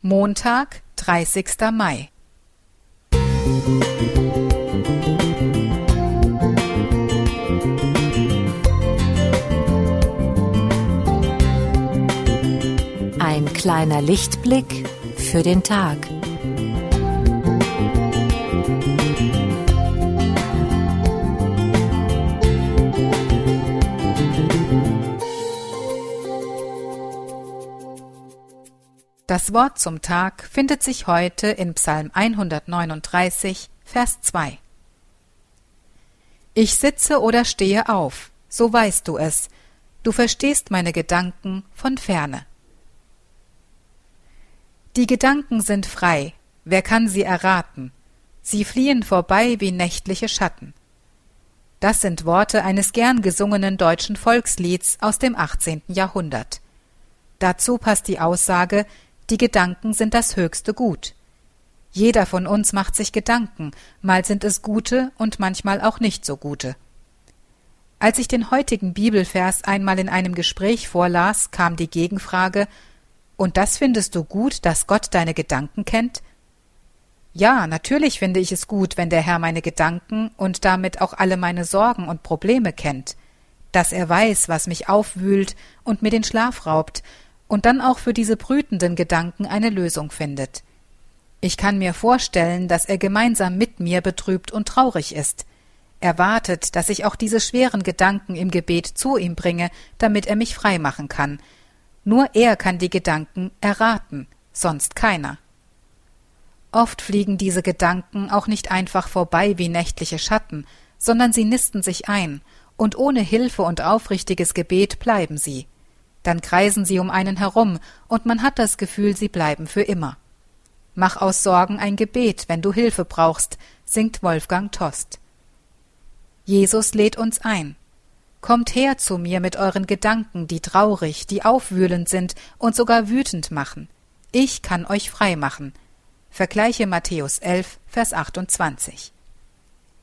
Montag, 30. Mai. Ein kleiner Lichtblick für den Tag. Das Wort zum Tag findet sich heute in Psalm 139, Vers 2. Ich sitze oder stehe auf, so weißt du es, du verstehst meine Gedanken von ferne. Die Gedanken sind frei, wer kann sie erraten? Sie fliehen vorbei wie nächtliche Schatten. Das sind Worte eines gern gesungenen deutschen Volkslieds aus dem 18. Jahrhundert. Dazu passt die Aussage, die Gedanken sind das höchste Gut. Jeder von uns macht sich Gedanken, mal sind es gute und manchmal auch nicht so gute. Als ich den heutigen Bibelvers einmal in einem Gespräch vorlas, kam die Gegenfrage Und das findest du gut, dass Gott deine Gedanken kennt? Ja, natürlich finde ich es gut, wenn der Herr meine Gedanken und damit auch alle meine Sorgen und Probleme kennt, dass er weiß, was mich aufwühlt und mir den Schlaf raubt und dann auch für diese brütenden Gedanken eine Lösung findet. Ich kann mir vorstellen, dass er gemeinsam mit mir betrübt und traurig ist. Er wartet, dass ich auch diese schweren Gedanken im Gebet zu ihm bringe, damit er mich frei machen kann. Nur er kann die Gedanken erraten, sonst keiner. Oft fliegen diese Gedanken auch nicht einfach vorbei wie nächtliche Schatten, sondern sie nisten sich ein, und ohne Hilfe und aufrichtiges Gebet bleiben sie dann kreisen sie um einen herum, und man hat das Gefühl, sie bleiben für immer. Mach aus Sorgen ein Gebet, wenn du Hilfe brauchst, singt Wolfgang Tost. Jesus lädt uns ein. Kommt her zu mir mit euren Gedanken, die traurig, die aufwühlend sind und sogar wütend machen. Ich kann euch frei machen. Vergleiche Matthäus 11, Vers 28.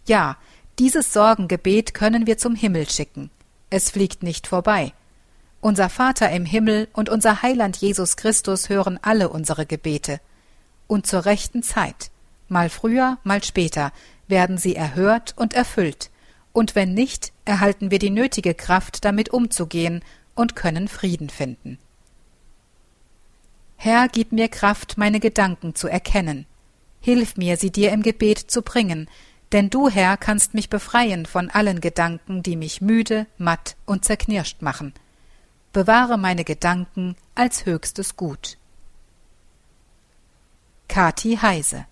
Ja, dieses Sorgengebet können wir zum Himmel schicken. Es fliegt nicht vorbei. Unser Vater im Himmel und unser Heiland Jesus Christus hören alle unsere Gebete. Und zur rechten Zeit, mal früher, mal später, werden sie erhört und erfüllt, und wenn nicht, erhalten wir die nötige Kraft, damit umzugehen und können Frieden finden. Herr, gib mir Kraft, meine Gedanken zu erkennen. Hilf mir, sie dir im Gebet zu bringen, denn du, Herr, kannst mich befreien von allen Gedanken, die mich müde, matt und zerknirscht machen bewahre meine Gedanken als höchstes Gut. Kati Heise